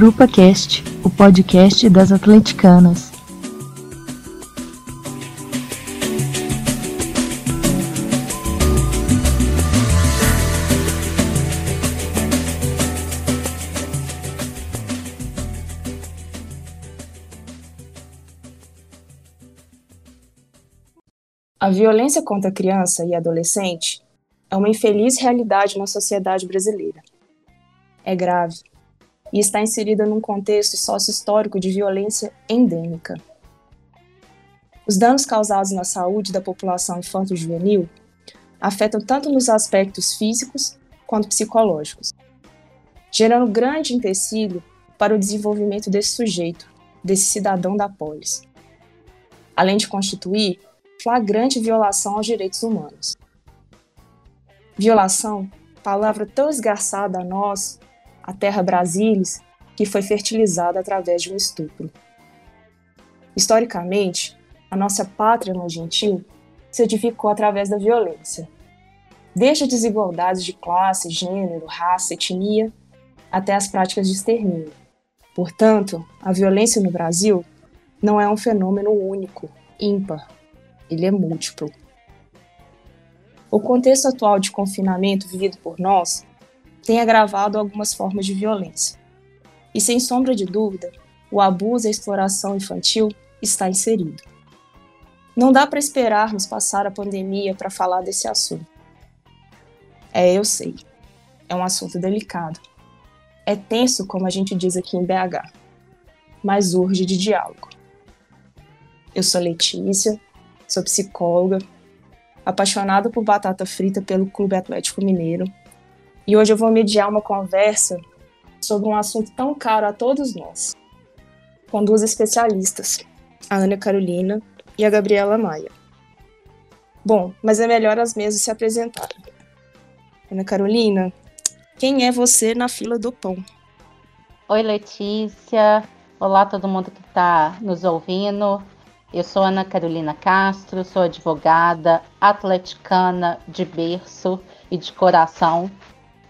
Grupa Cast, o podcast das atleticanas. A violência contra a criança e adolescente é uma infeliz realidade na sociedade brasileira. É grave e está inserida num contexto sócio-histórico de violência endêmica. Os danos causados na saúde da população infanto-juvenil afetam tanto nos aspectos físicos quanto psicológicos, gerando grande empecilho para o desenvolvimento desse sujeito, desse cidadão da polis, além de constituir flagrante violação aos direitos humanos. Violação, palavra tão esgarçada a nós, a terra Brasilis, que foi fertilizada através de um estupro. Historicamente, a nossa pátria gentil se edificou através da violência. Desde desigualdades de classe, gênero, raça, etnia, até as práticas de extermínio. Portanto, a violência no Brasil não é um fenômeno único, ímpar, ele é múltiplo. O contexto atual de confinamento vivido por nós tem agravado algumas formas de violência. E sem sombra de dúvida, o abuso e a exploração infantil está inserido. Não dá para esperarmos passar a pandemia para falar desse assunto. É, eu sei. É um assunto delicado. É tenso, como a gente diz aqui em BH, mas urge de diálogo. Eu sou Letícia, sou psicóloga, apaixonada por batata frita pelo Clube Atlético Mineiro. E hoje eu vou mediar uma conversa sobre um assunto tão caro a todos nós, com duas especialistas, a Ana Carolina e a Gabriela Maia. Bom, mas é melhor as mesmas se apresentarem. Ana Carolina, quem é você na fila do pão? Oi, Letícia. Olá, todo mundo que está nos ouvindo. Eu sou Ana Carolina Castro, sou advogada, atleticana de berço e de coração.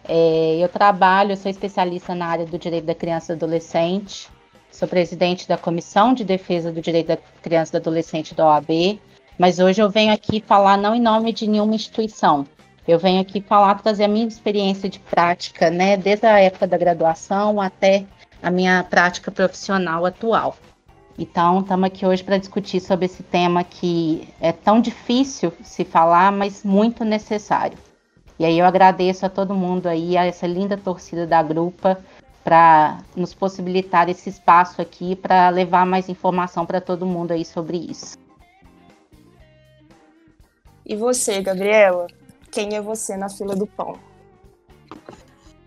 É, eu trabalho, sou especialista na área do direito da criança e do adolescente, sou presidente da Comissão de Defesa do Direito da Criança e do Adolescente da OAB, mas hoje eu venho aqui falar não em nome de nenhuma instituição, eu venho aqui falar, trazer a minha experiência de prática, né, desde a época da graduação até a minha prática profissional atual. Então, estamos aqui hoje para discutir sobre esse tema que é tão difícil se falar, mas muito necessário. E aí eu agradeço a todo mundo aí, a essa linda torcida da grupa, para nos possibilitar esse espaço aqui para levar mais informação para todo mundo aí sobre isso. E você, Gabriela? Quem é você na fila do pão?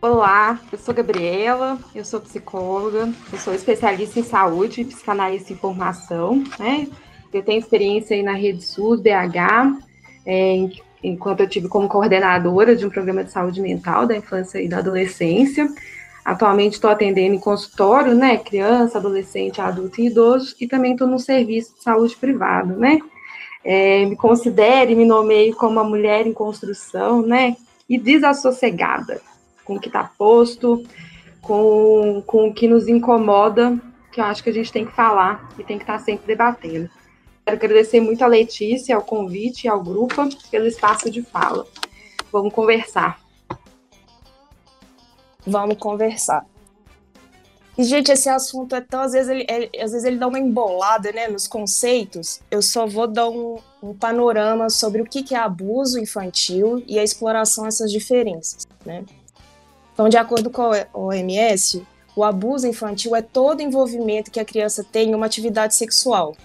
Olá, eu sou Gabriela, eu sou psicóloga, eu sou especialista em saúde, psicanalista em formação, né? Eu tenho experiência aí na Rede SUS, BH, é, enquanto eu tive como coordenadora de um programa de saúde mental da infância e da adolescência. Atualmente estou atendendo em consultório, né? Criança, adolescente, adulto e idoso, e também estou no serviço de saúde privado, né? É, me considere, me nomeio como uma mulher em construção, né? E desassossegada com o que está posto, com, com o que nos incomoda, que eu acho que a gente tem que falar e tem que estar tá sempre debatendo. Quero agradecer muito a Letícia, ao convite e ao grupo pelo espaço de fala. Vamos conversar. Vamos conversar. E, gente, esse assunto é tão. Às vezes ele, às vezes ele dá uma embolada né, nos conceitos. Eu só vou dar um, um panorama sobre o que, que é abuso infantil e a exploração dessas diferenças. Né? Então, de acordo com a OMS, o abuso infantil é todo envolvimento que a criança tem em uma atividade sexual,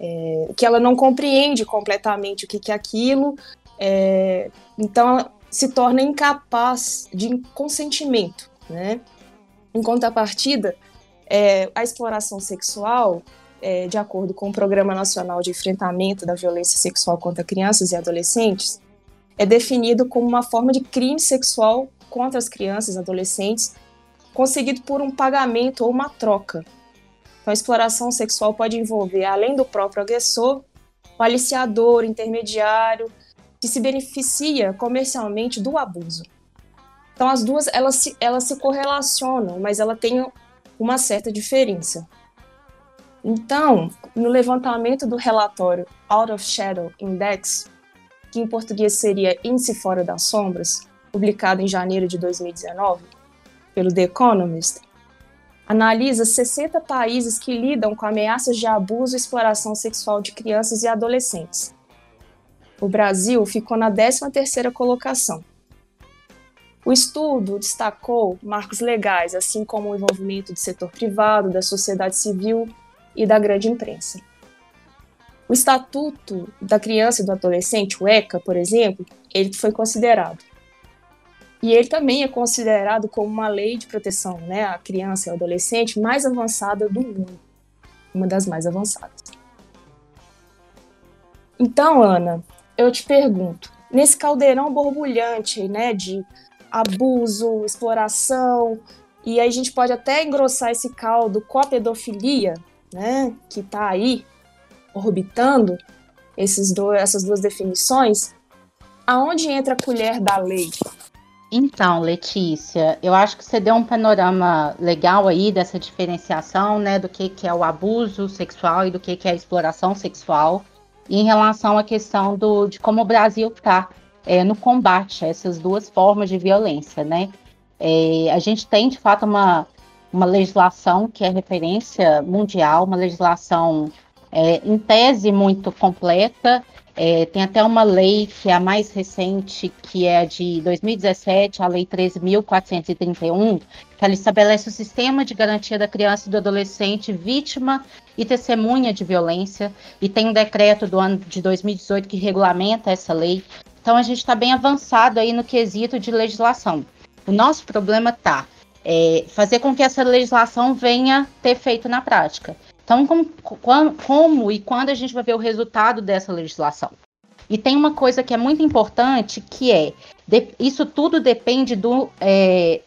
é, que ela não compreende completamente o que, que é aquilo, é, então ela se torna incapaz de consentimento, né? Em contrapartida, é, a exploração sexual, é, de acordo com o Programa Nacional de Enfrentamento da Violência Sexual contra Crianças e Adolescentes, é definido como uma forma de crime sexual contra as crianças e adolescentes, conseguido por um pagamento ou uma troca. Então, a exploração sexual pode envolver, além do próprio agressor, o aliciador, intermediário, que se beneficia comercialmente do abuso. Então, as duas elas se, elas se correlacionam, mas ela tem uma certa diferença. Então, no levantamento do relatório Out of Shadow Index, que em português seria Índice Fora das Sombras, publicado em janeiro de 2019 pelo The Economist, analisa 60 países que lidam com ameaças de abuso e exploração sexual de crianças e adolescentes. O Brasil ficou na 13ª colocação. O estudo destacou marcos legais, assim como o envolvimento do setor privado, da sociedade civil e da grande imprensa. O Estatuto da Criança e do Adolescente, o ECA, por exemplo, ele foi considerado. E ele também é considerado como uma lei de proteção né, à criança e ao adolescente mais avançada do mundo, uma das mais avançadas. Então, Ana, eu te pergunto, nesse caldeirão borbulhante né, de abuso, exploração, e aí a gente pode até engrossar esse caldo com a pedofilia, né, que está aí orbitando esses dois, essas duas definições, aonde entra a colher da lei? Então, Letícia, eu acho que você deu um panorama legal aí dessa diferenciação, né, do que, que é o abuso sexual e do que, que é a exploração sexual, em relação à questão do, de como o Brasil está é, no combate a essas duas formas de violência, né? É, a gente tem, de fato, uma, uma legislação que é referência mundial, uma legislação é, em tese muito completa. É, tem até uma lei que é a mais recente, que é de 2017, a Lei 13.431, que ela estabelece o sistema de garantia da criança e do adolescente vítima e testemunha de violência, e tem um decreto do ano de 2018 que regulamenta essa lei. Então a gente está bem avançado aí no quesito de legislação. O nosso problema está é, fazer com que essa legislação venha ter feito na prática. Então, como, como, e quando a gente vai ver o resultado dessa legislação? E tem uma coisa que é muito importante, que é de, isso tudo depende do é,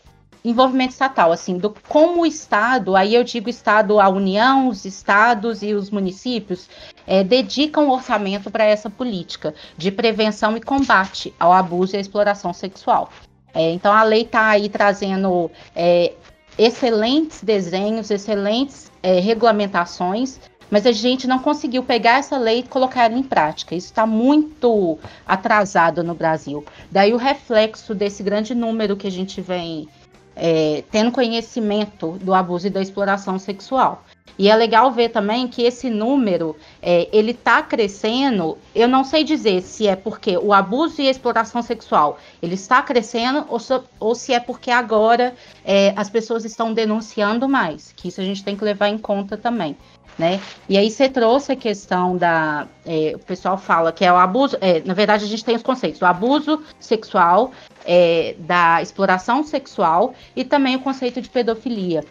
envolvimento estatal, assim, do como o Estado, aí eu digo Estado, a União, os estados e os municípios, é, dedicam orçamento para essa política de prevenção e combate ao abuso e à exploração sexual. É, então a lei está aí trazendo é, excelentes desenhos, excelentes é, regulamentações, mas a gente não conseguiu pegar essa lei e colocar ela em prática. Isso está muito atrasado no Brasil. Daí o reflexo desse grande número que a gente vem é, tendo conhecimento do abuso e da exploração sexual. E é legal ver também que esse número é, ele está crescendo. Eu não sei dizer se é porque o abuso e a exploração sexual ele está crescendo ou, so, ou se é porque agora é, as pessoas estão denunciando mais. Que isso a gente tem que levar em conta também. Né? E aí você trouxe a questão da. É, o pessoal fala que é o abuso. É, na verdade, a gente tem os conceitos: o abuso sexual, é, da exploração sexual e também o conceito de pedofilia.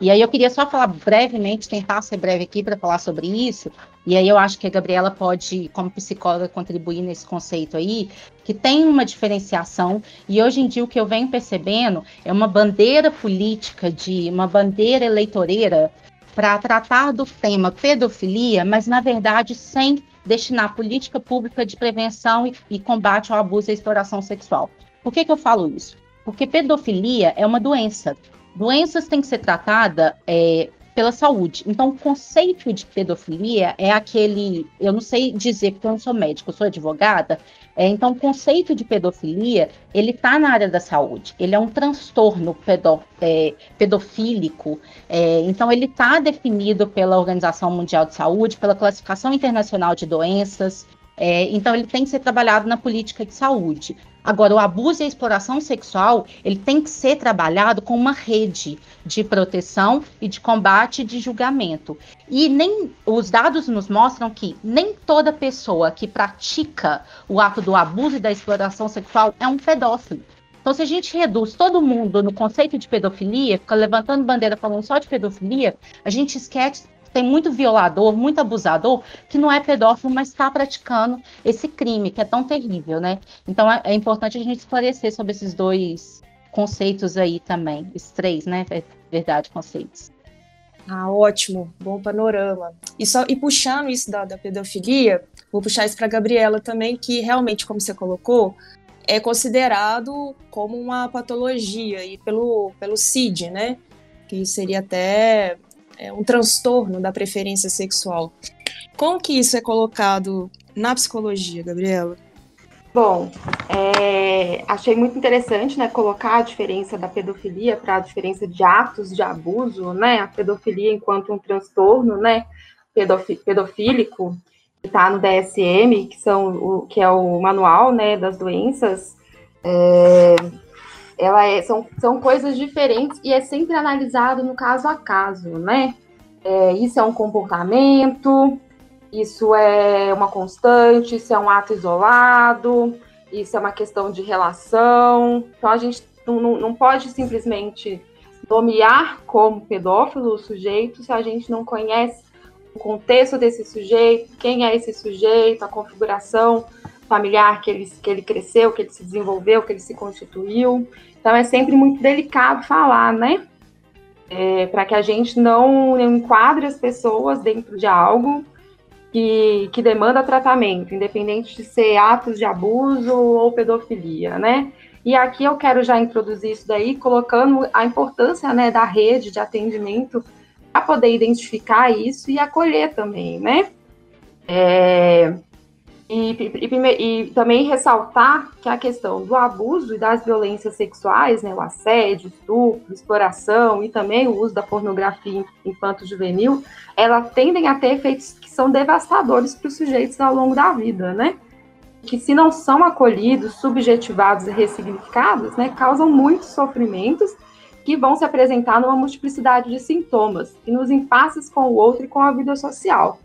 E aí eu queria só falar brevemente, tentar ser breve aqui para falar sobre isso. E aí eu acho que a Gabriela pode, como psicóloga, contribuir nesse conceito aí, que tem uma diferenciação. E hoje em dia o que eu venho percebendo é uma bandeira política de uma bandeira eleitoreira para tratar do tema pedofilia, mas na verdade sem destinar política pública de prevenção e, e combate ao abuso e exploração sexual. Por que, que eu falo isso? Porque pedofilia é uma doença doenças têm que ser tratadas é, pela saúde. Então, o conceito de pedofilia é aquele. Eu não sei dizer, porque eu não sou médico, eu sou advogada. É, então, o conceito de pedofilia ele está na área da saúde. Ele é um transtorno pedo, é, pedofílico. É, então, ele está definido pela Organização Mundial de Saúde, pela Classificação Internacional de Doenças. É, então, ele tem que ser trabalhado na política de saúde. Agora, o abuso e a exploração sexual, ele tem que ser trabalhado com uma rede de proteção e de combate e de julgamento. E nem os dados nos mostram que nem toda pessoa que pratica o ato do abuso e da exploração sexual é um pedófilo. Então, se a gente reduz todo mundo no conceito de pedofilia, fica levantando bandeira falando só de pedofilia, a gente esquece tem muito violador, muito abusador, que não é pedófilo, mas está praticando esse crime, que é tão terrível, né? Então é, é, importante a gente esclarecer sobre esses dois conceitos aí também, esses três, né? É verdade, conceitos. Ah, ótimo, bom panorama. E, só, e puxando isso da, da pedofilia, vou puxar isso para Gabriela também, que realmente, como você colocou, é considerado como uma patologia e pelo, pelo CID, né? que seria até é, um transtorno da preferência sexual. Como que isso é colocado na psicologia, Gabriela? Bom, é, achei muito interessante, né, colocar a diferença da pedofilia para a diferença de atos de abuso, né, a pedofilia enquanto um transtorno, né, pedofílico, que está no DSM, que são o que é o manual, né, das doenças, é, ela é, são, são coisas diferentes e é sempre analisado no caso a caso, né? É, isso é um comportamento, isso é uma constante, isso é um ato isolado, isso é uma questão de relação. Então a gente não, não pode simplesmente nomear como pedófilo o sujeito se a gente não conhece o contexto desse sujeito, quem é esse sujeito, a configuração familiar que ele, que ele cresceu, que ele se desenvolveu, que ele se constituiu. Então é sempre muito delicado falar, né? É, para que a gente não enquadre as pessoas dentro de algo que, que demanda tratamento, independente de ser atos de abuso ou pedofilia, né? E aqui eu quero já introduzir isso daí, colocando a importância né, da rede de atendimento para poder identificar isso e acolher também, né? É, e, e, e, também ressaltar que a questão do abuso e das violências sexuais, né, o assédio, estupro, exploração e também o uso da pornografia infanto-juvenil, elas tendem a ter efeitos que são devastadores para os sujeitos ao longo da vida, né? Que se não são acolhidos, subjetivados e ressignificados, né, causam muitos sofrimentos que vão se apresentar numa multiplicidade de sintomas e nos impasses com o outro e com a vida social.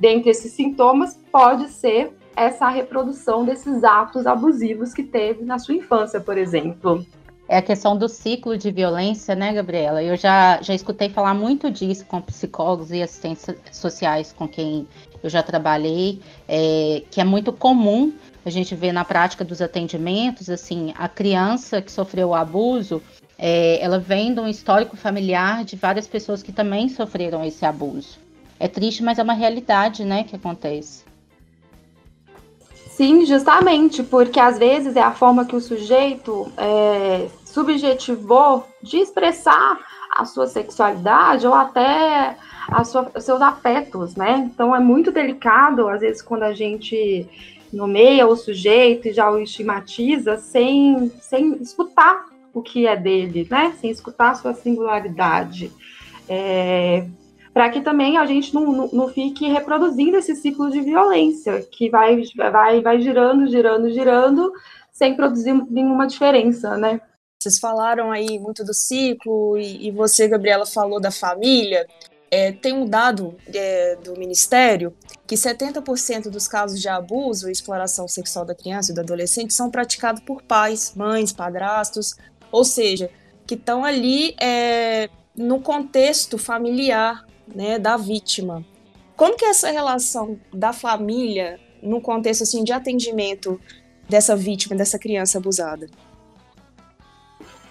Dentre esses sintomas, pode ser essa reprodução desses atos abusivos que teve na sua infância, por exemplo. É a questão do ciclo de violência, né, Gabriela? Eu já, já escutei falar muito disso com psicólogos e assistentes sociais com quem eu já trabalhei, é, que é muito comum a gente ver na prática dos atendimentos, assim, a criança que sofreu o abuso, é, ela vem de um histórico familiar de várias pessoas que também sofreram esse abuso. É triste, mas é uma realidade, né, que acontece. Sim, justamente, porque às vezes é a forma que o sujeito é, subjetivou de expressar a sua sexualidade ou até sua, os seus afetos, né? Então é muito delicado, às vezes, quando a gente nomeia o sujeito e já o estigmatiza sem, sem escutar o que é dele, né? Sem escutar a sua singularidade. É, para que também a gente não, não, não, fique reproduzindo esse ciclo de violência, que vai, vai, vai girando, girando, girando, sem produzir nenhuma diferença, né? Vocês falaram aí muito do ciclo, e, e você, Gabriela, falou da família. É, tem um dado é, do Ministério que 70% dos casos de abuso e exploração sexual da criança e do adolescente são praticados por pais, mães, padrastos, ou seja, que estão ali é, no contexto familiar, né, da vítima. Como que é essa relação da família no contexto assim de atendimento dessa vítima, dessa criança abusada?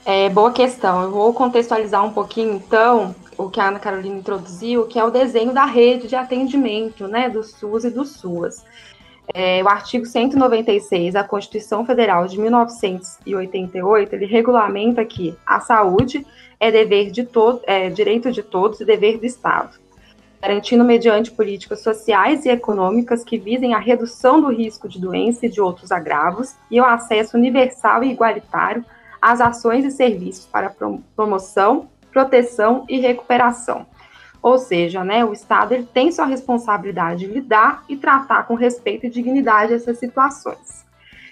É, boa questão. Eu vou contextualizar um pouquinho, então, o que a Ana Carolina introduziu, que é o desenho da rede de atendimento, né, do SUS e do SUAS. É, o artigo 196 da Constituição Federal de 1988, ele regulamenta que a saúde é dever de todo, é direito de todos e dever do Estado, garantindo mediante políticas sociais e econômicas que visem a redução do risco de doença e de outros agravos e o acesso universal e igualitário às ações e serviços para promoção, proteção e recuperação. Ou seja, né, o Estado ele tem sua responsabilidade de lidar e tratar com respeito e dignidade essas situações.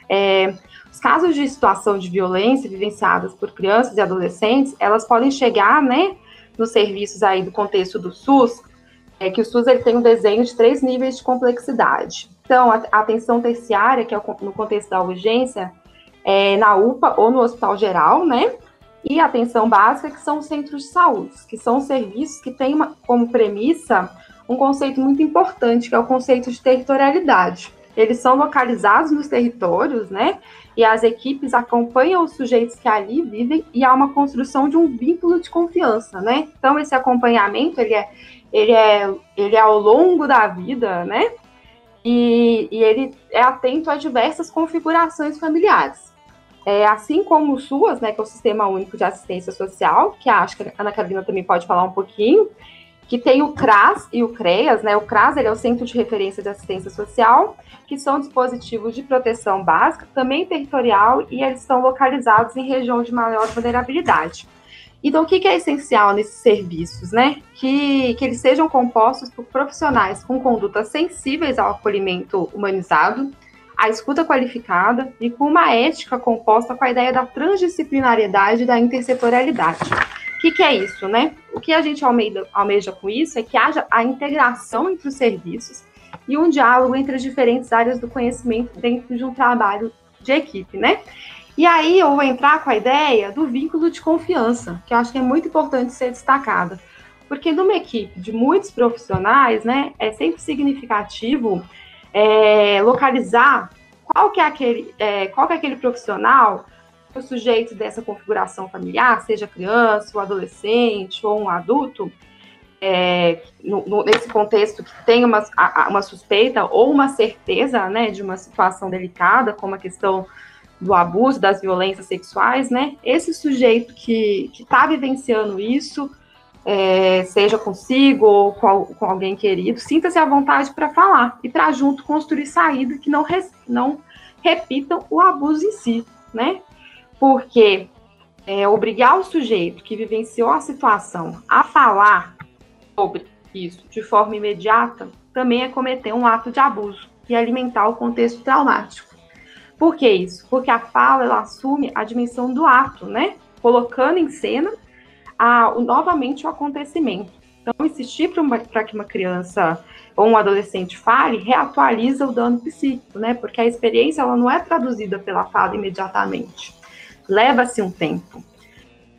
É, os casos de situação de violência vivenciadas por crianças e adolescentes, elas podem chegar, né, nos serviços aí do contexto do SUS, é que o SUS ele tem um desenho de três níveis de complexidade. Então, a atenção terciária, que é no contexto da urgência, é na UPA ou no hospital geral, né? E a atenção básica, que são os centros de saúde, que são serviços que têm uma, como premissa um conceito muito importante, que é o conceito de territorialidade. Eles são localizados nos territórios, né? e as equipes acompanham os sujeitos que ali vivem e há uma construção de um vínculo de confiança, né? Então esse acompanhamento ele é ele é ele é ao longo da vida, né? E, e ele é atento a diversas configurações familiares. é, assim como o SUAS, né, que é o Sistema Único de Assistência Social, que acho que a Ana Carolina também pode falar um pouquinho, que tem o CRAS e o CREAS, né? O CRAS ele é o Centro de Referência de Assistência Social, que são dispositivos de proteção básica, também territorial, e eles estão localizados em região de maior vulnerabilidade. Então, o que, é essencial nesses serviços, né? Que, que eles sejam compostos por profissionais com condutas sensíveis ao acolhimento humanizado, à escuta qualificada e com uma ética composta com a ideia da transdisciplinariedade e da intersetorialidade. O que, que, é isso, né? O que a gente almeja, almeja com isso é que haja a integração entre os serviços e um diálogo entre as diferentes áreas do conhecimento dentro de um trabalho de equipe, né? E aí eu vou entrar com a ideia do vínculo de confiança, que eu acho que é muito importante ser destacada. Porque numa equipe de muitos profissionais, né, é sempre significativo é, localizar qual que é aquele, é, qual que é aquele profissional, o sujeito dessa configuração familiar, seja criança, ou adolescente, ou um adulto, é, no, no, nesse contexto que tem uma, uma suspeita ou uma certeza né, de uma situação delicada, como a questão do abuso, das violências sexuais, né? Esse sujeito que está vivenciando isso, é, seja consigo ou com, com alguém querido, sinta-se à vontade para falar e para junto construir saída que não, res, não repitam o abuso em si, né? Porque é, obrigar o sujeito que vivenciou a situação a falar sobre isso de forma imediata também é cometer um ato de abuso e alimentar o contexto traumático. Por que isso? Porque a fala ela assume a dimensão do ato, né? Colocando em cena a, o, novamente o acontecimento. Então, insistir para que uma criança ou um adolescente fale reatualiza o dano psíquico, né? Porque a experiência ela não é traduzida pela fala imediatamente. Leva-se um tempo.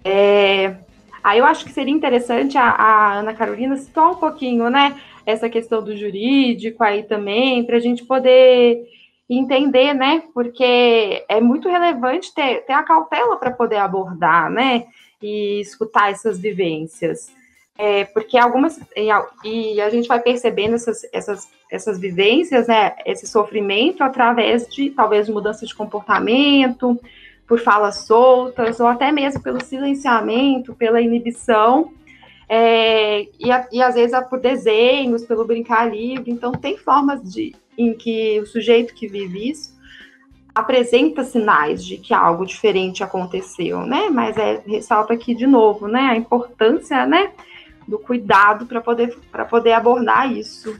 É, aí eu acho que seria interessante a, a Ana Carolina citar um pouquinho, né? Essa questão do jurídico aí também, para a gente poder entender, né? Porque é muito relevante ter, ter a cautela para poder abordar, né? E escutar essas vivências. É, porque algumas. E a gente vai percebendo essas, essas, essas vivências, né? Esse sofrimento através de talvez mudança de comportamento, por falas soltas, ou até mesmo pelo silenciamento, pela inibição. É, e, e às vezes é por desenhos, pelo brincar livre. Então, tem formas de, em que o sujeito que vive isso apresenta sinais de que algo diferente aconteceu, né? Mas é, ressalta aqui de novo, né, a importância, né, do cuidado para poder para poder abordar isso.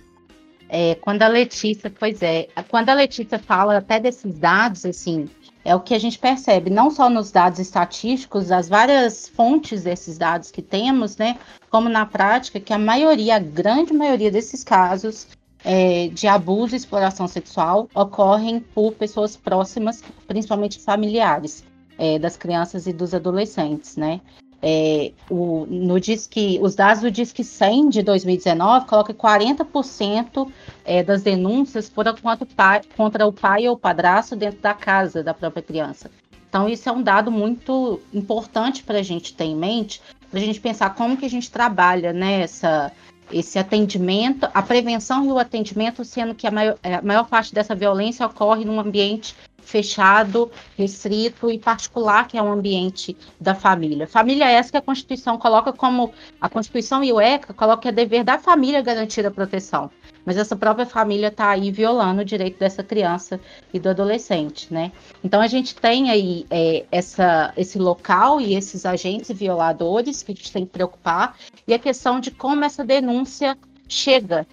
É, quando a Letícia, pois é, quando a Letícia fala até desses dados, assim, é o que a gente percebe, não só nos dados estatísticos, as várias fontes desses dados que temos, né, como na prática, que a maioria, a grande maioria desses casos é, de abuso e exploração sexual ocorrem por pessoas próximas, principalmente familiares, é, das crianças e dos adolescentes, né? É, o, no Disque, os dados do Disque 100 de 2019 colocam 40% é, das denúncias foram contra o, pai, contra o pai ou padrasto dentro da casa da própria criança. Então, isso é um dado muito importante para a gente ter em mente, para a gente pensar como que a gente trabalha nessa né, esse atendimento, a prevenção e o atendimento, sendo que a maior, é, a maior parte dessa violência ocorre num ambiente fechado, restrito e particular, que é um ambiente da família. Família é essa que a Constituição coloca como a Constituição e o ECA colocam que é dever da família garantir a proteção. Mas essa própria família está aí violando o direito dessa criança e do adolescente, né? Então a gente tem aí é, essa, esse local e esses agentes violadores que a gente tem que preocupar e a questão de como essa denúncia chega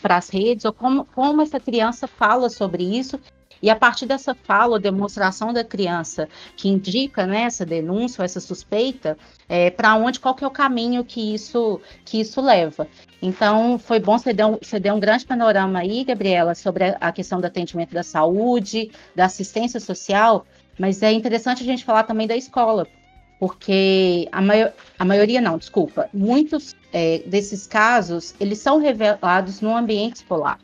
para as redes ou como, como essa criança fala sobre isso e a partir dessa fala demonstração da criança que indica né, essa denúncia essa suspeita, é, para onde, qual que é o caminho que isso, que isso leva. Então, foi bom você dar, um, você dar um grande panorama aí, Gabriela, sobre a, a questão do atendimento da saúde, da assistência social, mas é interessante a gente falar também da escola, porque a, maior, a maioria não, desculpa, muitos é, desses casos, eles são revelados no ambiente escolar.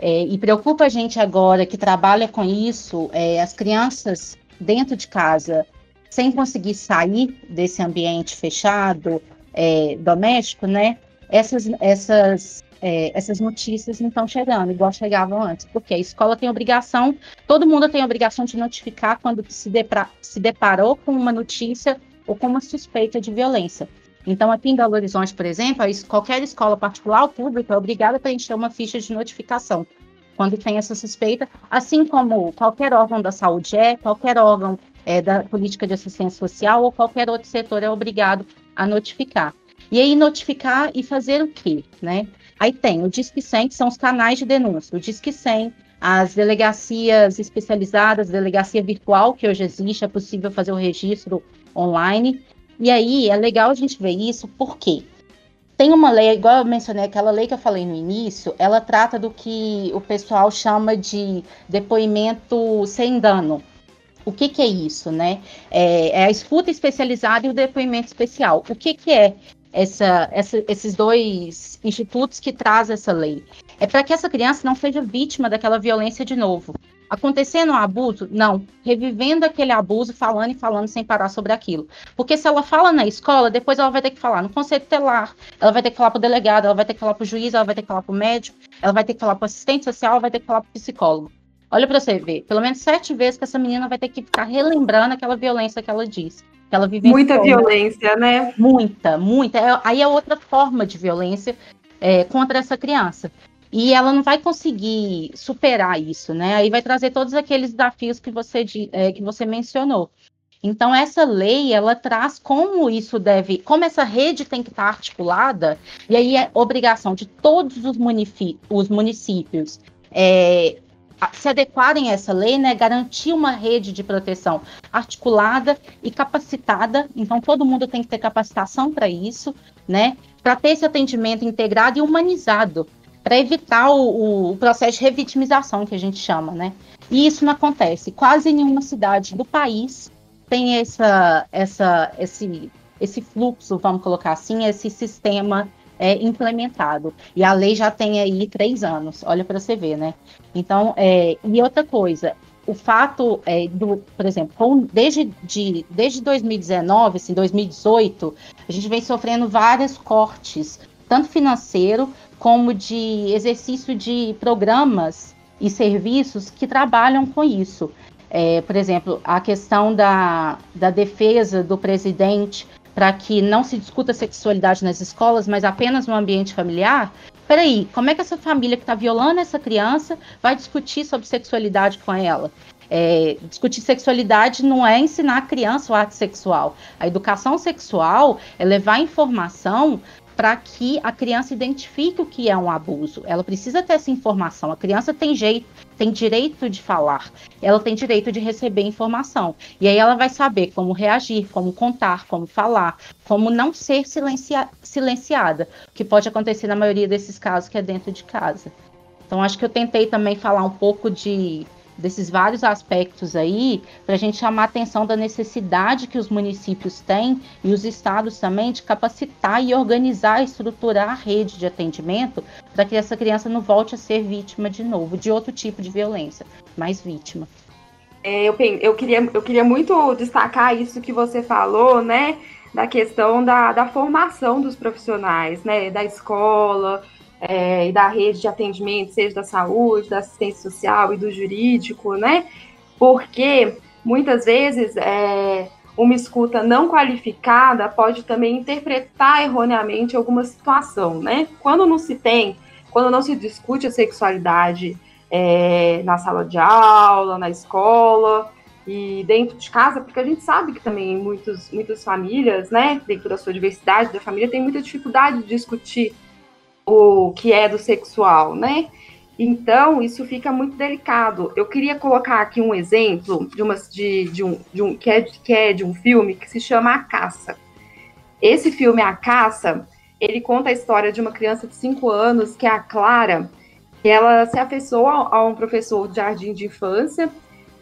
É, e preocupa a gente agora que trabalha com isso, é, as crianças dentro de casa, sem conseguir sair desse ambiente fechado, é, doméstico, né? Essas, essas é, essas notícias não estão chegando, igual chegavam antes, porque a escola tem obrigação, todo mundo tem obrigação de notificar quando se, depra, se deparou com uma notícia ou com uma suspeita de violência. Então, aqui em Belo Horizonte, por exemplo, qualquer escola particular ou pública é obrigada a preencher uma ficha de notificação quando tem essa suspeita, assim como qualquer órgão da saúde é, qualquer órgão é, da política de assistência social ou qualquer outro setor é obrigado a notificar. E aí, notificar e fazer o quê? Né? Aí tem o Disque 100, que são os canais de denúncia. O Disque 100, as delegacias especializadas, delegacia virtual, que hoje existe, é possível fazer o registro online. E aí, é legal a gente ver isso, porque tem uma lei, igual eu mencionei, aquela lei que eu falei no início, ela trata do que o pessoal chama de depoimento sem dano. O que, que é isso, né? É, é, a escuta especializada e o depoimento especial. O que, que é essa, essa, esses dois institutos que trazem essa lei? É para que essa criança não seja vítima daquela violência de novo. Acontecendo um abuso? Não. Revivendo aquele abuso, falando e falando sem parar sobre aquilo. Porque se ela fala na escola, depois ela vai ter que falar no conselho telar, ela vai ter que falar para o delegado, ela vai ter que falar para o juiz, ela vai ter que falar para o médico, ela vai ter que falar para o assistente social, ela vai ter que falar para o psicólogo. Olha para você ver, pelo menos sete vezes que essa menina vai ter que ficar relembrando aquela violência que ela disse. Que ela vive muita violência, né? Muita, muita. É, aí é outra forma de violência é, contra essa criança. E ela não vai conseguir superar isso, né? Aí vai trazer todos aqueles desafios que você, é, que você mencionou. Então, essa lei, ela traz como isso deve, como essa rede tem que estar articulada, e aí é obrigação de todos os, os municípios é, se adequarem a essa lei, né, garantir uma rede de proteção articulada e capacitada. Então, todo mundo tem que ter capacitação para isso, né, para ter esse atendimento integrado e humanizado, para evitar o, o, processo de revitimização que a gente chama, né. E isso não acontece. Quase nenhuma cidade do país tem essa, essa, esse, esse fluxo, vamos colocar assim, esse sistema é, implementado. E a lei já tem aí três anos, olha para você ver, né? Então, é, e outra coisa, o fato é, do, por exemplo, com, desde, de, desde 2019, assim, 2018, a gente vem sofrendo vários cortes, tanto financeiro como de exercício de programas e serviços que trabalham com isso. É, por exemplo, a questão da, da defesa do presidente para que não se discuta sexualidade nas escolas, mas apenas no ambiente familiar, peraí, como é que essa família que está violando essa criança vai discutir sobre sexualidade com ela? É, discutir sexualidade não é ensinar a criança o ato sexual. A educação sexual é levar informação para que a criança identifique o que é um abuso. Ela precisa ter essa informação. A criança tem jeito, tem direito de falar, ela tem direito de receber informação. E aí ela vai saber como reagir, como contar, como falar, como não ser silencia silenciada, que pode acontecer na maioria desses casos que é dentro de casa. Então acho que eu tentei também falar um pouco de desses vários aspectos aí, para a gente chamar a atenção da necessidade que os municípios têm e os estados também de capacitar e organizar, estruturar a rede de atendimento para que essa criança não volte a ser vítima de novo, de outro tipo de violência, mais vítima. É, eu, eu, queria, eu queria muito destacar isso que você falou, né? Da questão da, da formação dos profissionais, né? Da escola, é, e da rede de atendimento, seja da saúde, da assistência social e do jurídico, né? Porque muitas vezes é, uma escuta não qualificada pode também interpretar erroneamente alguma situação, né? Quando não se tem, quando não se discute a sexualidade é, na sala de aula, na escola e dentro de casa, porque a gente sabe que também muitos, muitas famílias, né, dentro da sua diversidade da família, tem muita dificuldade de discutir o que é do sexual, né? Então, isso fica muito delicado. Eu queria colocar aqui um exemplo de, uma, de, de, um, de um, que, é, que é de um filme que se chama A Caça. Esse filme, A Caça, ele conta a história de uma criança de 5 anos, que é a Clara, que ela se afeiçoa a um professor de jardim de infância,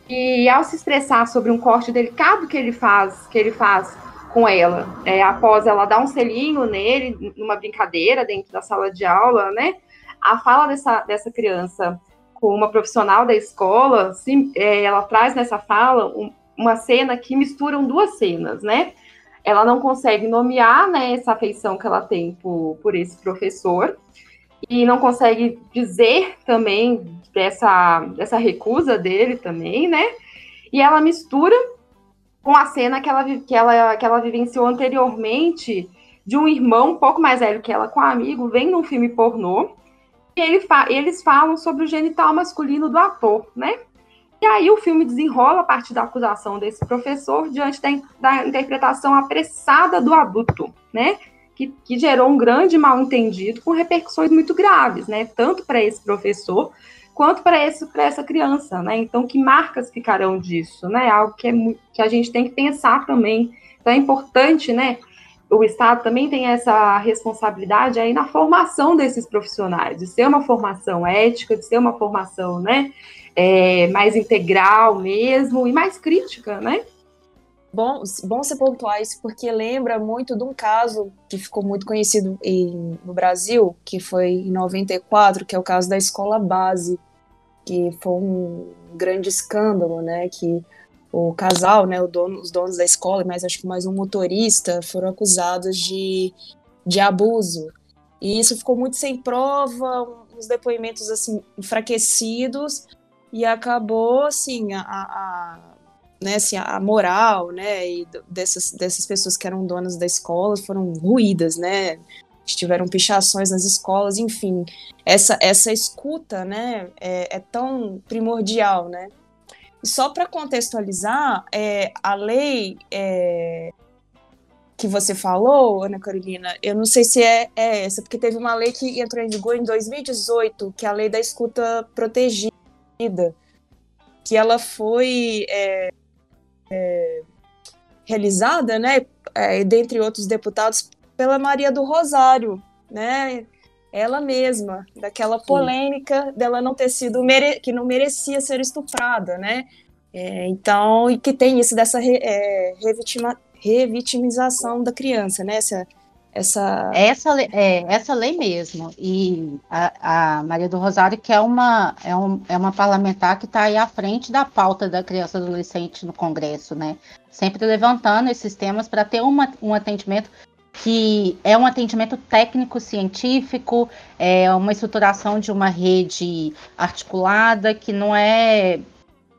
e ao se expressar sobre um corte delicado que ele faz, que ele faz com ela. É, após ela dar um selinho nele, numa brincadeira dentro da sala de aula, né? A fala dessa, dessa criança com uma profissional da escola, é, ela traz nessa fala um, uma cena que misturam duas cenas, né? Ela não consegue nomear né, essa afeição que ela tem por, por esse professor, e não consegue dizer também dessa, dessa recusa dele também, né? E ela mistura com a cena que ela, que ela, que ela vivenciou anteriormente de um irmão um pouco mais velho que ela com um amigo, vem num filme pornô, e ele fa eles falam sobre o genital masculino do ator, né? E aí o filme desenrola a partir da acusação desse professor diante da, da interpretação apressada do adulto, né? Que, que gerou um grande mal-entendido com repercussões muito graves, né? Tanto para esse professor quanto para essa criança, né? Então, que marcas ficarão disso, né? Algo que, é, que a gente tem que pensar também. Então, é importante, né? O Estado também tem essa responsabilidade aí na formação desses profissionais, de ser uma formação ética, de ser uma formação, né? É, mais integral mesmo e mais crítica, né? Bom, bom você pontuar isso, porque lembra muito de um caso que ficou muito conhecido em, no Brasil, que foi em 94, que é o caso da escola base, que foi um grande escândalo, né? Que o casal, né, dono, os donos da escola, mas acho que mais um motorista, foram acusados de, de abuso. E isso ficou muito sem prova, uns depoimentos assim enfraquecidos e acabou assim a, a né, assim, a moral, né, e dessas, dessas pessoas que eram donas da escola foram ruídas, né, tiveram pichações nas escolas, enfim, essa, essa escuta, né, é, é tão primordial, né. E só para contextualizar, é, a lei é, que você falou, Ana Carolina, eu não sei se é, é, essa, porque teve uma lei que entrou em vigor em 2018, que é a lei da escuta protegida, que ela foi é, é, realizada, né, é, dentre outros deputados, pela Maria do Rosário, né? Ela mesma, daquela polêmica Sim. dela não ter sido que não merecia ser estuprada, né? É, então, e que tem isso dessa re, é, revitima, revitimização da criança, né? Essa, essa... Essa, é, essa lei mesmo. E a, a Maria do Rosário, que é uma, é, um, é uma parlamentar que está aí à frente da pauta da criança e adolescente no Congresso, né? Sempre levantando esses temas para ter uma, um atendimento que é um atendimento técnico-científico, é uma estruturação de uma rede articulada que não é,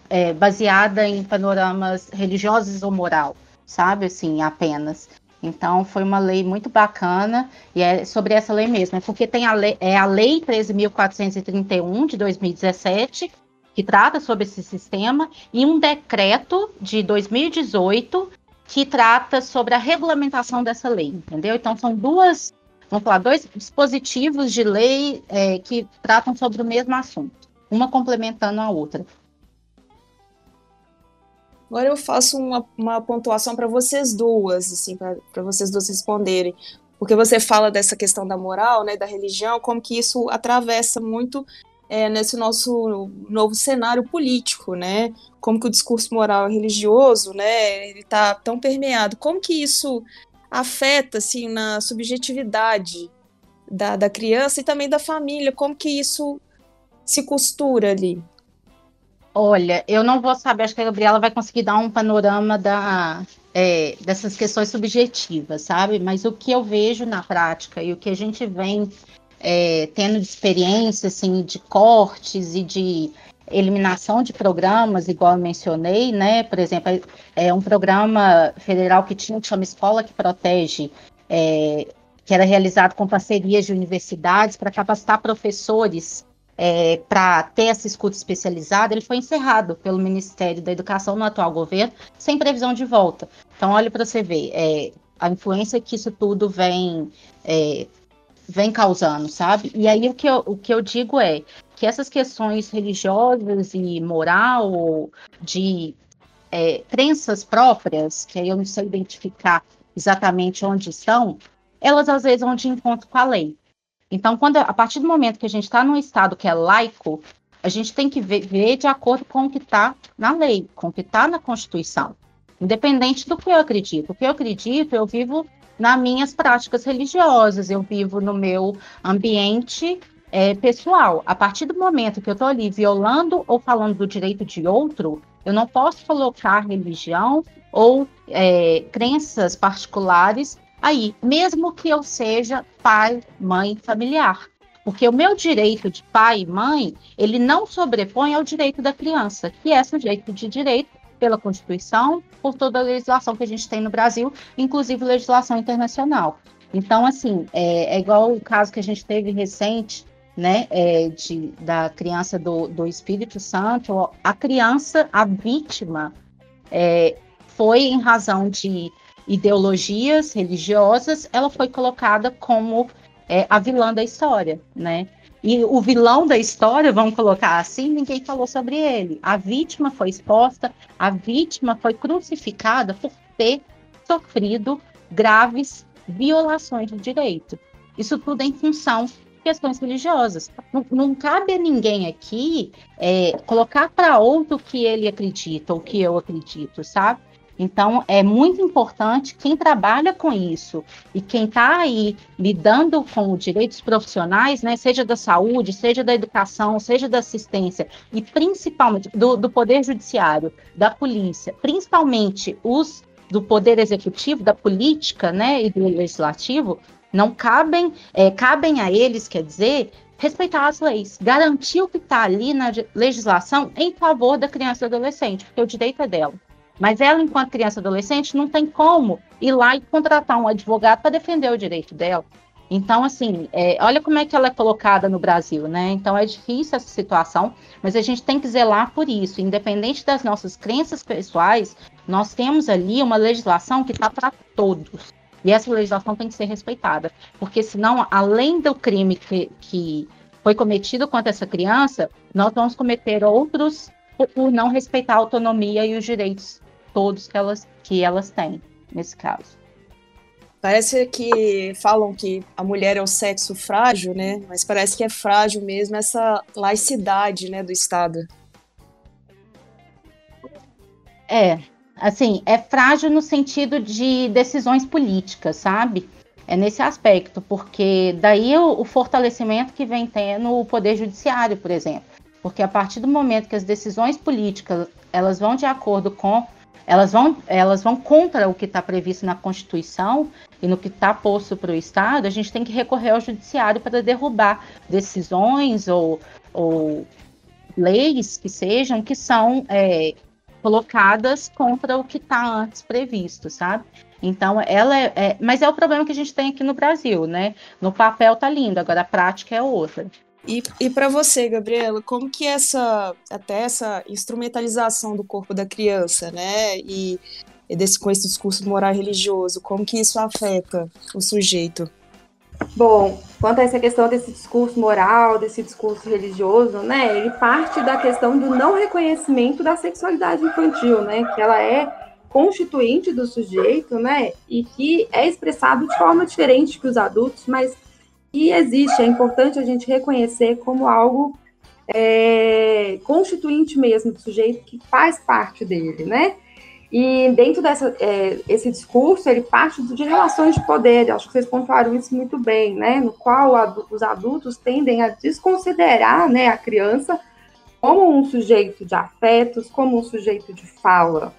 é, baseada em panoramas religiosos ou moral, sabe, assim, apenas. Então, foi uma lei muito bacana, e é sobre essa lei mesmo, é porque tem a lei, é a Lei 13.431 de 2017, que trata sobre esse sistema, e um decreto de 2018 que trata sobre a regulamentação dessa lei, entendeu? Então são duas, vamos falar, dois dispositivos de lei é, que tratam sobre o mesmo assunto, uma complementando a outra. Agora eu faço uma, uma pontuação para vocês duas, assim, para vocês duas responderem, porque você fala dessa questão da moral, né, da religião, como que isso atravessa muito é, nesse nosso novo cenário político, né? Como que o discurso moral e religioso, né, ele está tão permeado. Como que isso afeta, assim, na subjetividade da, da criança e também da família? Como que isso se costura ali? Olha, eu não vou saber, acho que a Gabriela vai conseguir dar um panorama da, é, dessas questões subjetivas, sabe? Mas o que eu vejo na prática e o que a gente vem é, tendo experiência assim, de cortes e de eliminação de programas, igual eu mencionei, né? Por exemplo, é um programa federal que tinha que chama Escola que Protege, é, que era realizado com parcerias de universidades para capacitar professores é, para ter essa escuta especializada, ele foi encerrado pelo Ministério da Educação no atual governo, sem previsão de volta. Então, olha para você ver, é, a influência que isso tudo vem é, vem causando, sabe? E aí o que eu, o que eu digo é que essas questões religiosas e moral, de é, crenças próprias, que aí eu não sei identificar exatamente onde estão, elas às vezes vão de encontro com a lei. Então, quando a partir do momento que a gente está num estado que é laico, a gente tem que ver, ver de acordo com o que está na lei, com o que está na Constituição. Independente do que eu acredito. O que eu acredito, eu vivo nas minhas práticas religiosas, eu vivo no meu ambiente é, pessoal. A partir do momento que eu estou ali violando ou falando do direito de outro, eu não posso colocar religião ou é, crenças particulares aí, mesmo que eu seja pai, mãe, familiar. Porque o meu direito de pai e mãe, ele não sobrepõe ao direito da criança, que é sujeito de direito pela Constituição, por toda a legislação que a gente tem no Brasil, inclusive legislação internacional. Então, assim, é, é igual o caso que a gente teve recente, né, é, de, da criança do, do Espírito Santo. A criança, a vítima, é, foi em razão de ideologias religiosas, ela foi colocada como é, a vilã da história, né? E o vilão da história, vamos colocar assim, ninguém falou sobre ele. A vítima foi exposta, a vítima foi crucificada por ter sofrido graves violações de direito. Isso tudo em função de questões religiosas. Não, não cabe a ninguém aqui é, colocar para outro o que ele acredita, o que eu acredito, sabe? Então, é muito importante quem trabalha com isso e quem está aí lidando com direitos profissionais, né, seja da saúde, seja da educação, seja da assistência, e principalmente do, do Poder Judiciário, da polícia, principalmente os do Poder Executivo, da política né, e do Legislativo, não cabem, é, cabem a eles, quer dizer, respeitar as leis, garantir o que está ali na legislação em favor da criança e do adolescente, porque o direito é dela. Mas ela, enquanto criança adolescente, não tem como ir lá e contratar um advogado para defender o direito dela. Então, assim, é, olha como é que ela é colocada no Brasil, né? Então é difícil essa situação, mas a gente tem que zelar por isso. Independente das nossas crenças pessoais, nós temos ali uma legislação que está para todos. E essa legislação tem que ser respeitada. Porque senão, além do crime que, que foi cometido contra essa criança, nós vamos cometer outros por, por não respeitar a autonomia e os direitos todos que elas, que elas têm, nesse caso. Parece que falam que a mulher é o sexo frágil, né? Mas parece que é frágil mesmo essa laicidade, né, do Estado. É, assim, é frágil no sentido de decisões políticas, sabe? É nesse aspecto, porque daí o, o fortalecimento que vem tendo o poder judiciário, por exemplo. Porque a partir do momento que as decisões políticas elas vão de acordo com elas vão, elas vão contra o que está previsto na Constituição e no que está posto para o Estado, a gente tem que recorrer ao Judiciário para derrubar decisões ou, ou leis que sejam que são é, colocadas contra o que está antes previsto, sabe? Então, ela é, é, Mas é o problema que a gente tem aqui no Brasil, né? No papel tá lindo, agora a prática é outra. E, e para você, Gabriela, como que essa até essa instrumentalização do corpo da criança, né, e, e desse com esse discurso moral religioso, como que isso afeta o sujeito? Bom, quanto a essa questão desse discurso moral, desse discurso religioso, né, ele parte da questão do não reconhecimento da sexualidade infantil, né, que ela é constituinte do sujeito, né, e que é expressado de forma diferente que os adultos, mas que existe, é importante a gente reconhecer como algo é, constituinte mesmo do sujeito que faz parte dele, né? E dentro dessa é, esse discurso, ele parte de relações de poder, acho que vocês pontuaram isso muito bem, né? No qual os adultos tendem a desconsiderar né, a criança como um sujeito de afetos, como um sujeito de fala.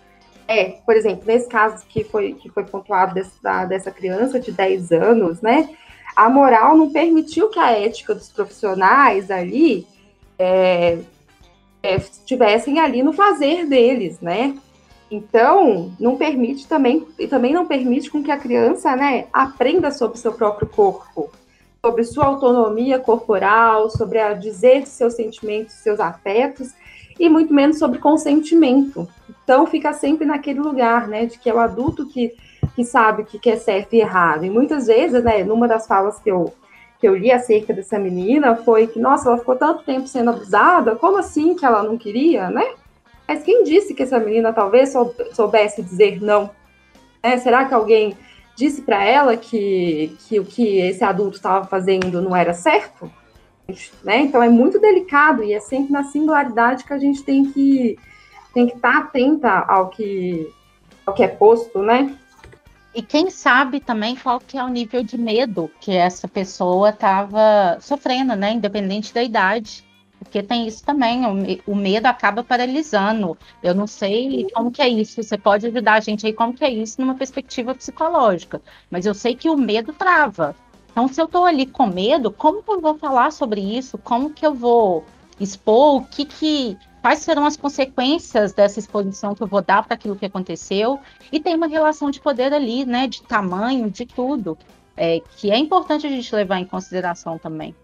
É, por exemplo, nesse caso que foi, que foi pontuado dessa, dessa criança de 10 anos, né? A moral não permitiu que a ética dos profissionais ali é, é, estivessem ali no fazer deles, né? Então, não permite também, e também não permite com que a criança, né, aprenda sobre seu próprio corpo, sobre sua autonomia corporal, sobre a dizer seus sentimentos, seus afetos, e muito menos sobre consentimento. Então, fica sempre naquele lugar, né, de que é o adulto que que sabe o que é certo e errado. E muitas vezes, né, numa das falas que eu, que eu li acerca dessa menina foi que, nossa, ela ficou tanto tempo sendo abusada, como assim que ela não queria, né? Mas quem disse que essa menina talvez soubesse dizer não? É, será que alguém disse para ela que, que o que esse adulto estava fazendo não era certo? Né? Então é muito delicado e é sempre na singularidade que a gente tem que tem que estar tá atenta ao que ao que é posto, né? E quem sabe também qual que é o nível de medo que essa pessoa estava sofrendo, né? Independente da idade. Porque tem isso também, o, medo acaba paralisando. Eu não sei como que é isso. Você pode ajudar a gente aí como que é isso numa perspectiva psicológica. Mas eu sei que o medo trava. Então, se eu estou ali com medo, como que eu vou falar sobre isso? Como que eu vou expor? O que que quais serão as consequências dessa exposição que eu vou dar para aquilo que aconteceu? E tem uma relação de poder ali, né? De tamanho, de tudo, é, que é importante a gente levar em consideração também.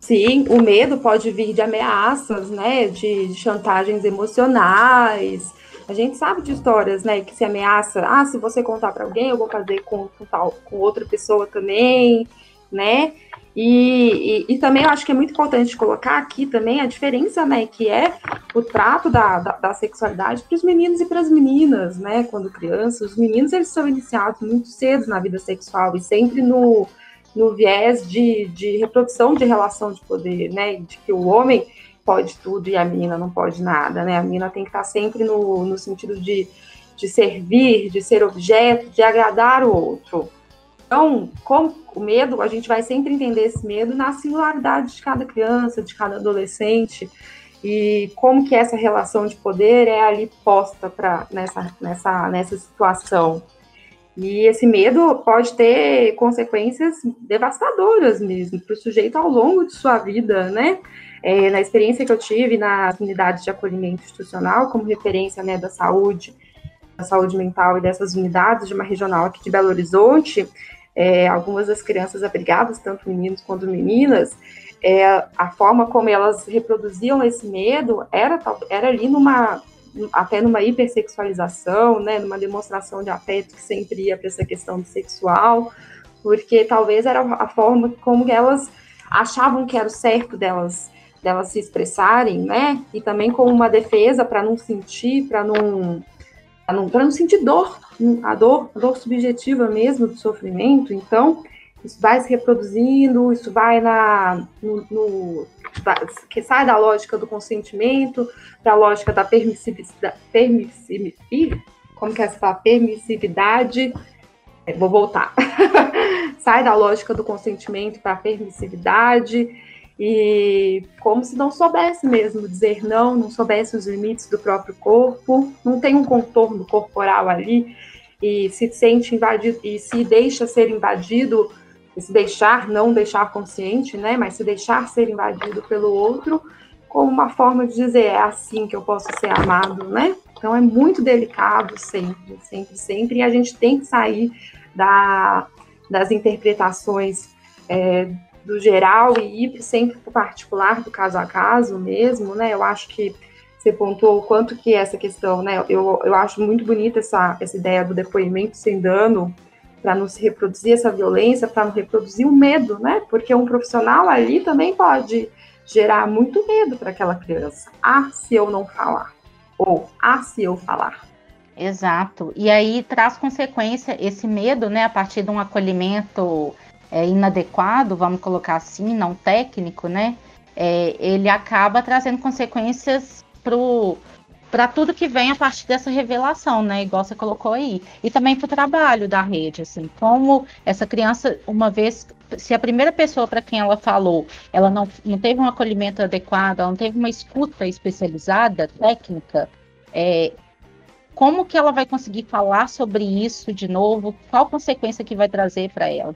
Sim, o medo pode vir de ameaças, né? De, de chantagens emocionais a gente sabe de histórias, né, que se ameaça, ah, se você contar para alguém, eu vou fazer com, com, tal, com outra pessoa também, né? E, e, e, também eu acho que é muito importante colocar aqui também a diferença, né, que é o trato da, da, da sexualidade para os meninos e para as meninas, né, quando crianças. Os meninos, eles são iniciados muito cedo na vida sexual e sempre no, no viés de, de reprodução de relação de poder, né, de que o homem pode tudo e a menina não pode nada, né? A menina tem que estar sempre no, no sentido de, de servir, de ser objeto, de agradar o outro. Então, com o medo, a gente vai sempre entender esse medo na singularidade de cada criança, de cada adolescente, e como que essa relação de poder é ali posta para nessa, nessa, nessa situação. E esse medo pode ter consequências devastadoras mesmo para o sujeito ao longo de sua vida, né? É, na experiência que eu tive nas unidades de acolhimento institucional, como referência né, da saúde, da saúde mental e dessas unidades de uma regional aqui de Belo Horizonte, é, algumas das crianças abrigadas, tanto meninos quanto meninas, é, a forma como elas reproduziam esse medo era, era ali numa até numa hipersexualização, né, numa demonstração de afeto que sempre ia para essa questão do sexual, porque talvez era a forma como elas achavam que era o certo delas delas se expressarem, né? E também como uma defesa para não sentir, para não para não, sentir dor, a dor, a dor subjetiva mesmo do sofrimento. Então, isso vai se reproduzindo, isso vai na no, no que sai da lógica do consentimento para a lógica da permissividade, permissividade como que é essa permissividade é, vou voltar sai da lógica do consentimento para a permissividade e como se não soubesse mesmo dizer não, não soubesse os limites do próprio corpo, não tem um contorno corporal ali e se sente invadido e se deixa ser invadido, se deixar, não deixar consciente, né, mas se deixar ser invadido pelo outro, como uma forma de dizer é assim que eu posso ser amado, né? Então é muito delicado sempre, sempre, sempre, e a gente tem que sair da, das interpretações é, do geral e ir sempre para o particular, do caso a caso mesmo, né? Eu acho que você pontuou o quanto que essa questão, né? Eu, eu acho muito bonita essa, essa ideia do depoimento sem dano, para não se reproduzir essa violência, para não reproduzir o medo, né? Porque um profissional ali também pode gerar muito medo para aquela criança. Ah, se eu não falar. Ou, ah, se eu falar. Exato. E aí traz consequência esse medo, né, a partir de um acolhimento é, inadequado, vamos colocar assim, não técnico, né? É, ele acaba trazendo consequências para tudo que vem a partir dessa revelação, né? Igual você colocou aí. E também para o trabalho da rede, assim, como essa criança, uma vez, se a primeira pessoa para quem ela falou, ela não, não teve um acolhimento adequado, ela não teve uma escuta especializada, técnica, é, como que ela vai conseguir falar sobre isso de novo? Qual consequência que vai trazer para ela?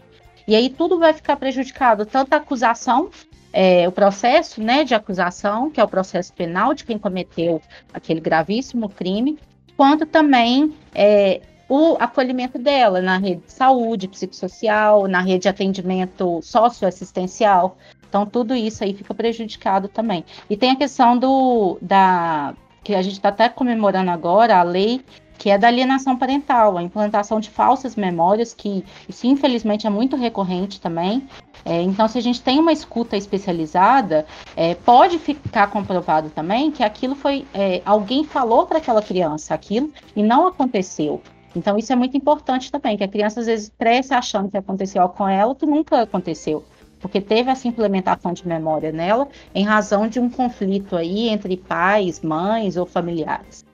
E aí tudo vai ficar prejudicado, tanto a acusação, é, o processo né, de acusação, que é o processo penal de quem cometeu aquele gravíssimo crime, quanto também é, o acolhimento dela na rede de saúde, psicossocial, na rede de atendimento socioassistencial. Então, tudo isso aí fica prejudicado também. E tem a questão do da que a gente está até comemorando agora, a lei que é da alienação parental, a implantação de falsas memórias, que isso infelizmente é muito recorrente também. É, então, se a gente tem uma escuta especializada, é, pode ficar comprovado também que aquilo foi. É, alguém falou para aquela criança aquilo e não aconteceu. Então, isso é muito importante também, que a criança às vezes cresce achando que aconteceu algo com ela, que nunca aconteceu porque teve essa implementação de memória nela em razão de um conflito aí entre pais, mães ou familiares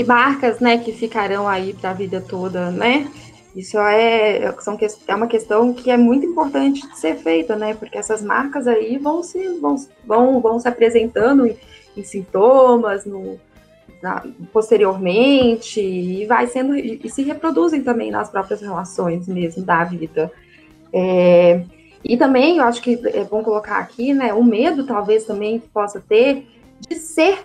e marcas, né, que ficarão aí para a vida toda, né? Isso é, são, é uma questão que é muito importante de ser feita, né? Porque essas marcas aí vão se, vão, vão, vão se apresentando em, em sintomas, no, na, posteriormente, e vai sendo, e, e se reproduzem também nas próprias relações mesmo da vida. É, e também, eu acho que é bom colocar aqui, né, o medo talvez também possa ter de ser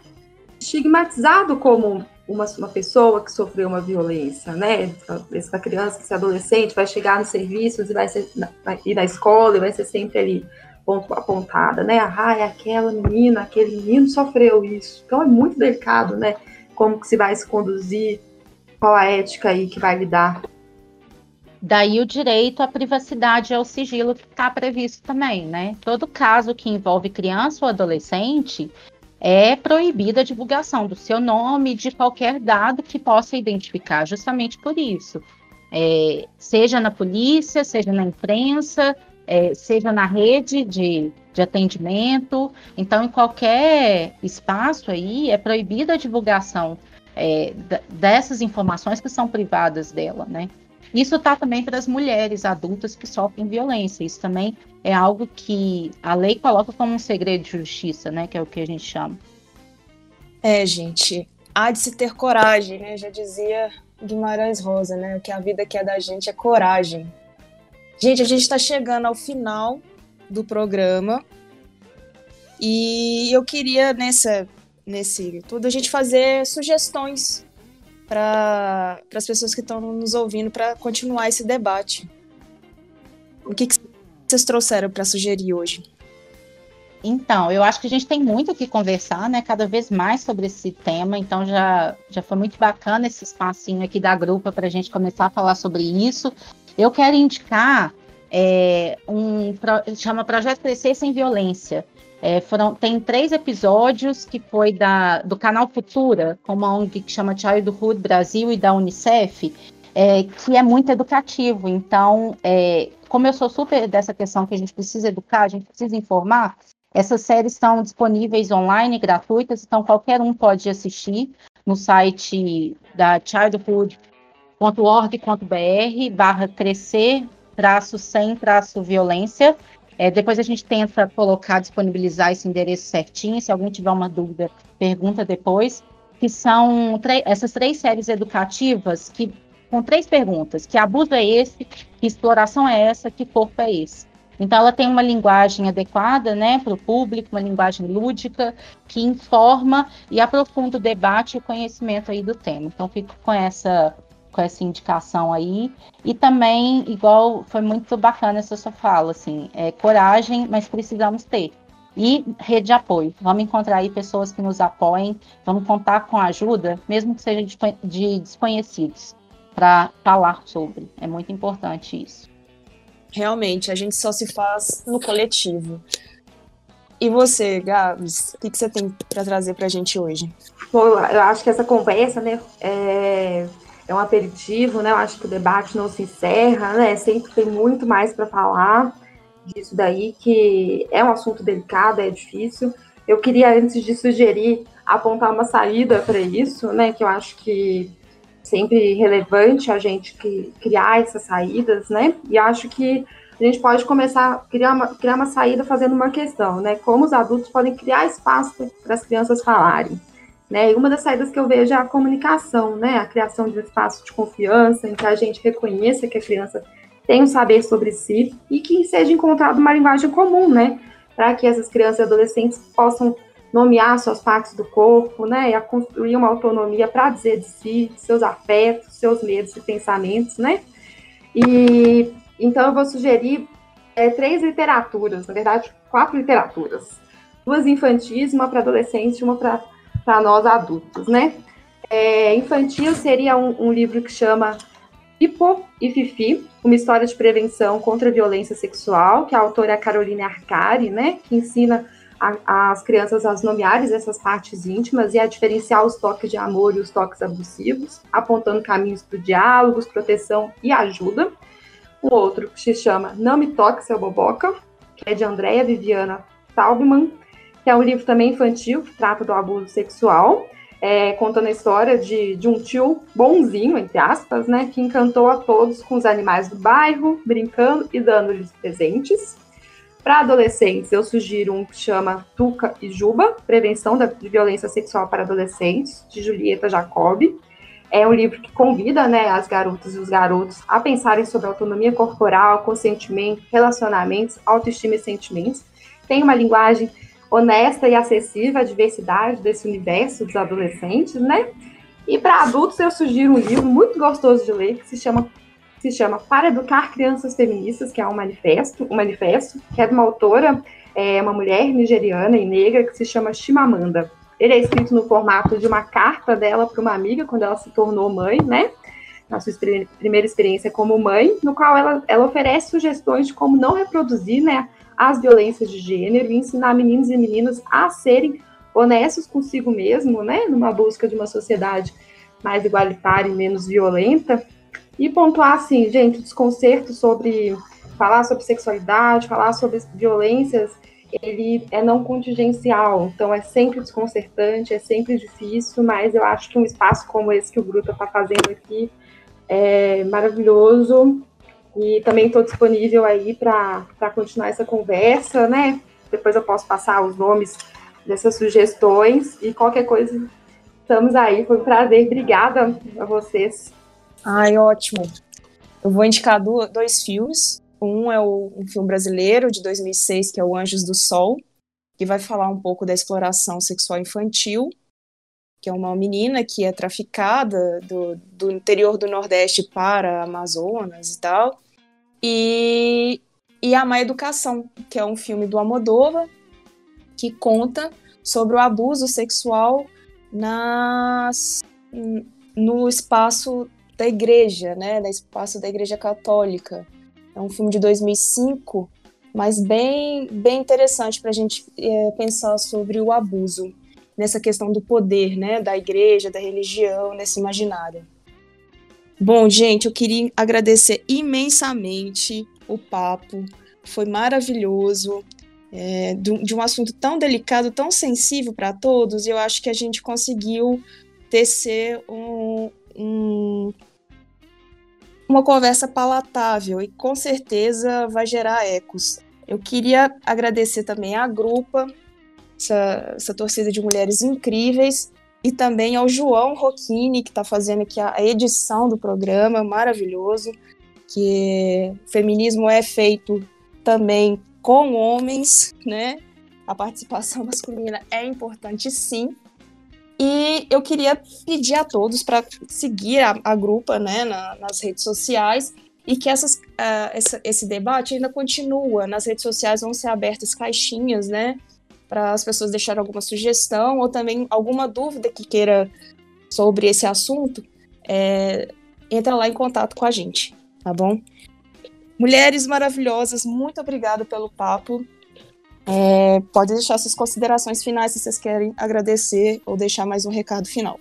estigmatizado como uma, uma pessoa que sofreu uma violência, né? Essa criança, esse adolescente vai chegar nos serviços e vai ser ir na escola e vai ser sempre ali ponto apontada, né? Ah, é aquela menina, aquele menino sofreu isso. Então é muito delicado, né? Como que se vai se conduzir, qual a ética aí que vai lidar. Daí o direito à privacidade e ao sigilo que está previsto também, né? Todo caso que envolve criança ou adolescente é proibida a divulgação do seu nome de qualquer dado que possa identificar, justamente por isso. É, seja na polícia, seja na imprensa, é, seja na rede de, de atendimento. Então, em qualquer espaço aí, é proibida a divulgação é, dessas informações que são privadas dela, né? Isso está também para as mulheres adultas que sofrem violência. Isso também é algo que a lei coloca como um segredo de justiça, né? Que é o que a gente chama. É, gente, há de se ter coragem, né? Já dizia Guimarães Rosa, né? O que a vida quer da gente é coragem. Gente, a gente está chegando ao final do programa e eu queria nessa nesse tudo a gente fazer sugestões para as pessoas que estão nos ouvindo para continuar esse debate. O que, que vocês trouxeram para sugerir hoje? Então, eu acho que a gente tem muito o que conversar, né? Cada vez mais sobre esse tema. Então, já, já foi muito bacana esse espacinho aqui da grupa para a gente começar a falar sobre isso. Eu quero indicar é, um chama Projeto Crescer Sem Violência. É, foram, tem três episódios que foi da, do canal Futura, com uma ONG que chama Childhood Brasil e da Unicef, é, que é muito educativo. Então, é, como eu sou super dessa questão que a gente precisa educar, a gente precisa informar, essas séries estão disponíveis online, gratuitas, então qualquer um pode assistir no site da childhood.org.br barra crescer traço sem traço violência. É, depois a gente tenta colocar, disponibilizar esse endereço certinho. Se alguém tiver uma dúvida, pergunta depois. Que são essas três séries educativas que com três perguntas: que abuso é esse, que exploração é essa, que corpo é esse. Então ela tem uma linguagem adequada, né, para o público, uma linguagem lúdica que informa e aprofunda o debate e o conhecimento aí do tema. Então fico com essa com essa indicação aí. E também, igual foi muito bacana essa sua fala, assim, é coragem, mas precisamos ter. E rede de apoio. Vamos encontrar aí pessoas que nos apoiem, vamos contar com ajuda, mesmo que seja de, de desconhecidos, para falar sobre. É muito importante isso. Realmente, a gente só se faz no coletivo. E você, Gabs, o que, que você tem para trazer para a gente hoje? Bom, eu acho que essa conversa, né, é, é um aperitivo, né? Eu acho que o debate não se encerra, né? Sempre tem muito mais para falar disso daí, que é um assunto delicado, é difícil. Eu queria, antes de sugerir, apontar uma saída para isso, né? Que eu acho que sempre relevante a gente criar essas saídas, né? E acho que a gente pode começar a criar uma, criar uma saída fazendo uma questão, né? Como os adultos podem criar espaço para as crianças falarem. Né? E uma das saídas que eu vejo é a comunicação, né? a criação de um espaço de confiança, em que a gente reconheça que a criança tem um saber sobre si e que seja encontrada uma linguagem comum, né? Para que essas crianças e adolescentes possam nomear suas partes do corpo, né? E construir uma autonomia para dizer de si, seus afetos, seus medos e pensamentos, né? E então eu vou sugerir é, três literaturas, na verdade, quatro literaturas. Duas infantis, uma para adolescentes uma para para nós adultos, né? É, infantil seria um, um, livro que chama Pipo e Fifi, uma história de prevenção contra a violência sexual, que a autora é a Caroline Arcari, né? Que ensina a, as crianças a nomearem essas partes íntimas e a diferenciar os toques de amor e os toques abusivos, apontando caminhos para diálogos, proteção e ajuda. Um outro que se chama Não Me Toque, Seu Boboca, que é de Andréa Viviana Taubman, que é um livro também infantil, que trata do abuso sexual, é, contando a história de, de um tio bonzinho, entre aspas, né, que encantou a todos com os animais do bairro, brincando e dando-lhes presentes. Para adolescentes, eu sugiro um que chama Tuca e Juba, Prevenção da Violência Sexual para Adolescentes, de Julieta Jacobi. É um livro que convida né, as garotas e os garotos a pensarem sobre autonomia corporal, consentimento, relacionamentos, autoestima e sentimentos. Tem uma linguagem honesta e acessível à diversidade desse universo dos adolescentes, né? E para adultos eu sugiro um livro muito gostoso de ler que se chama se chama Para Educar Crianças Feministas, que é um manifesto, um manifesto que é de uma autora, é, uma mulher nigeriana e negra que se chama Chimamanda. Ele é escrito no formato de uma carta dela para uma amiga quando ela se tornou mãe, né? Na sua primeira experiência como mãe, no qual ela, ela oferece sugestões de como não reproduzir, né, as violências de gênero e ensinar meninos e meninas a serem honestos consigo mesmo, né, numa busca de uma sociedade mais igualitária e menos violenta. E pontuar assim, gente, desconcerto sobre falar sobre sexualidade, falar sobre violências, ele é não contingencial, então é sempre desconcertante, é sempre difícil, mas eu acho que um espaço como esse que o Grupo está fazendo aqui é maravilhoso e também estou disponível aí para continuar essa conversa, né? Depois eu posso passar os nomes dessas sugestões e qualquer coisa, estamos aí. Foi um prazer. Obrigada a vocês. Ai, ótimo. Eu vou indicar dois filmes. Um é o, um filme brasileiro de 2006, que é o Anjos do Sol, que vai falar um pouco da exploração sexual infantil, que é uma menina que é traficada do, do interior do Nordeste para Amazonas e tal, e, e A Má Educação, que é um filme do Almodóvar, que conta sobre o abuso sexual nas, no espaço da igreja, né, no espaço da igreja católica. É um filme de 2005, mas bem, bem interessante para a gente é, pensar sobre o abuso nessa questão do poder, né, da igreja, da religião, nesse imaginário. Bom, gente, eu queria agradecer imensamente o papo, foi maravilhoso. É, de, um assunto tão delicado, tão sensível para todos, eu acho que a gente conseguiu tecer um, um, uma conversa palatável e com certeza vai gerar ecos. Eu queria agradecer também à Grupa, essa, essa torcida de mulheres incríveis, e também ao João Rocchini, que está fazendo aqui a edição do programa, maravilhoso, que feminismo é feito também com homens, né? A participação masculina é importante sim. E eu queria pedir a todos para seguir a, a grupa né, na, nas redes sociais e que essas, uh, essa, esse debate ainda continua. Nas redes sociais vão ser abertas caixinhas, né? Para as pessoas deixarem alguma sugestão ou também alguma dúvida que queira sobre esse assunto, é, entra lá em contato com a gente, tá bom? Mulheres maravilhosas, muito obrigada pelo papo. É, pode deixar suas considerações finais se vocês querem agradecer ou deixar mais um recado final.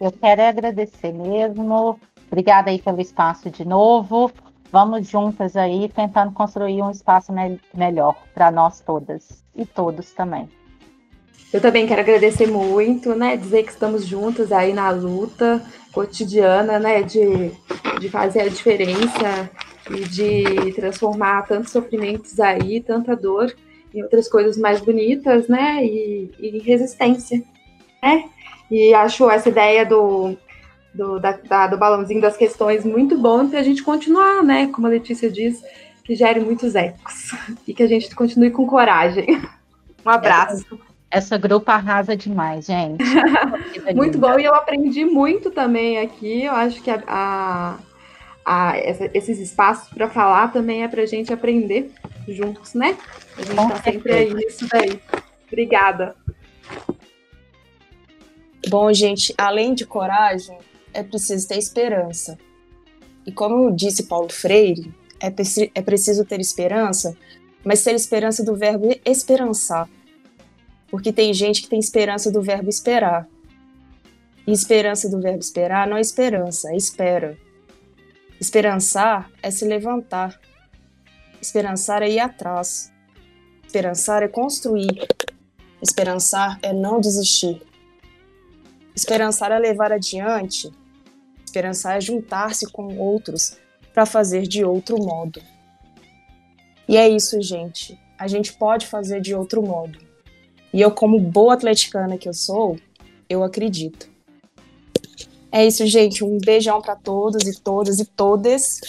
Eu quero agradecer mesmo. Obrigada aí pelo espaço de novo. Vamos juntas aí tentando construir um espaço me melhor para nós todas e todos também. Eu também quero agradecer muito, né? Dizer que estamos juntos aí na luta cotidiana, né? De, de fazer a diferença e de transformar tantos sofrimentos aí, tanta dor em outras coisas mais bonitas, né? E, e resistência, né? E acho essa ideia do, do, da, da, do balãozinho das questões muito bom para a gente continuar, né? Como a Letícia diz, que gere muitos ecos e que a gente continue com coragem. Um abraço. Essa, essa grupo arrasa demais, gente. muito bom, e eu aprendi muito também aqui. Eu acho que a, a, a essa, esses espaços para falar também é para a gente aprender juntos, né? A gente está sempre aí nisso daí. Obrigada. Bom, gente, além de coragem, é preciso ter esperança. E como disse Paulo Freire, é, é preciso ter esperança, mas ter esperança do verbo esperançar. Porque tem gente que tem esperança do verbo esperar. E esperança do verbo esperar não é esperança, é espera. Esperançar é se levantar. Esperançar é ir atrás. Esperançar é construir. Esperançar é não desistir. Esperançar é levar adiante. Esperançar é juntar-se com outros para fazer de outro modo. E é isso, gente. A gente pode fazer de outro modo. E eu, como boa atleticana que eu sou, eu acredito. É isso, gente. Um beijão para todos e todas e todas.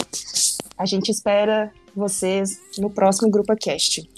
A gente espera vocês no próximo Grupo Cast.